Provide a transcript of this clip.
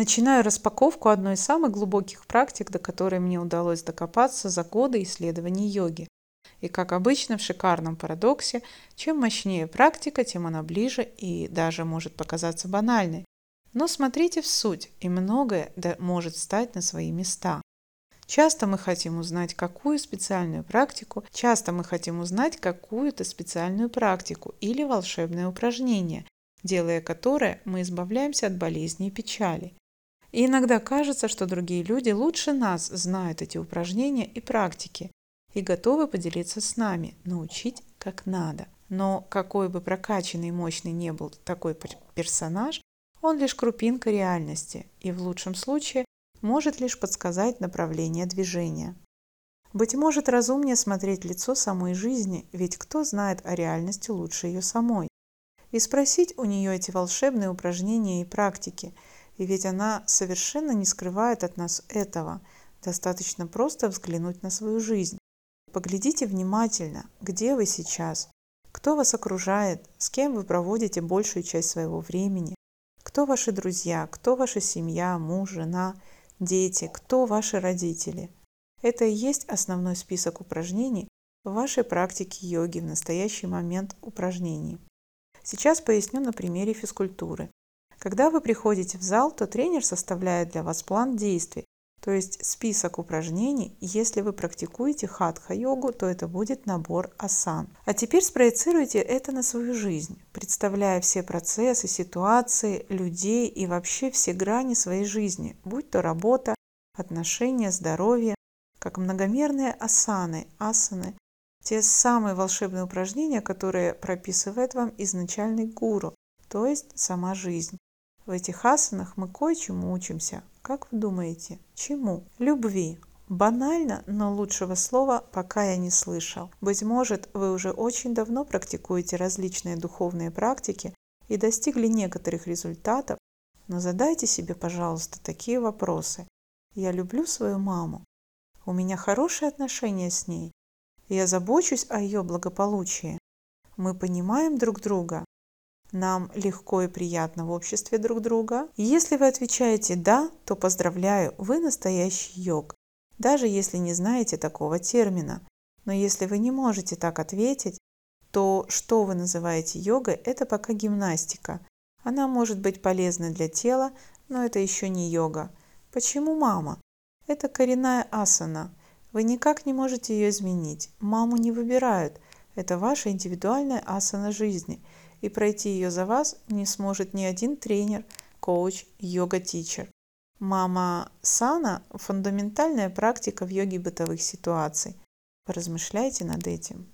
Начинаю распаковку одной из самых глубоких практик, до которой мне удалось докопаться за годы исследований йоги. И как обычно в шикарном парадоксе, чем мощнее практика, тем она ближе и даже может показаться банальной. Но смотрите в суть, и многое может стать на свои места. Часто мы хотим узнать какую специальную практику, часто мы хотим узнать какую-то специальную практику или волшебное упражнение, делая которое мы избавляемся от болезней и печали. И иногда кажется, что другие люди лучше нас знают эти упражнения и практики и готовы поделиться с нами, научить как надо. Но какой бы прокачанный и мощный не был такой персонаж, он лишь крупинка реальности и в лучшем случае может лишь подсказать направление движения. Быть может, разумнее смотреть лицо самой жизни, ведь кто знает о реальности лучше ее самой, и спросить у нее эти волшебные упражнения и практики – и ведь она совершенно не скрывает от нас этого. Достаточно просто взглянуть на свою жизнь. Поглядите внимательно, где вы сейчас, кто вас окружает, с кем вы проводите большую часть своего времени, кто ваши друзья, кто ваша семья, муж, жена, дети, кто ваши родители. Это и есть основной список упражнений в вашей практике йоги в настоящий момент упражнений. Сейчас поясню на примере физкультуры. Когда вы приходите в зал, то тренер составляет для вас план действий, то есть список упражнений. Если вы практикуете хатха-йогу, то это будет набор асан. А теперь спроецируйте это на свою жизнь, представляя все процессы, ситуации, людей и вообще все грани своей жизни, будь то работа, отношения, здоровье, как многомерные асаны, асаны, те самые волшебные упражнения, которые прописывает вам изначальный гуру, то есть сама жизнь. В этих асанах мы кое-чему учимся. Как вы думаете, чему? Любви. Банально, но лучшего слова пока я не слышал. Быть может, вы уже очень давно практикуете различные духовные практики и достигли некоторых результатов, но задайте себе, пожалуйста, такие вопросы. Я люблю свою маму. У меня хорошие отношения с ней. Я забочусь о ее благополучии. Мы понимаем друг друга. Нам легко и приятно в обществе друг друга. Если вы отвечаете «да», то поздравляю, вы настоящий йог, даже если не знаете такого термина. Но если вы не можете так ответить, то что вы называете йогой, это пока гимнастика. Она может быть полезна для тела, но это еще не йога. Почему мама? Это коренная асана. Вы никак не можете ее изменить. Маму не выбирают. Это ваша индивидуальная асана жизни – и пройти ее за вас не сможет ни один тренер, коуч, йога-тичер. Мама Сана – фундаментальная практика в йоге бытовых ситуаций. Поразмышляйте над этим.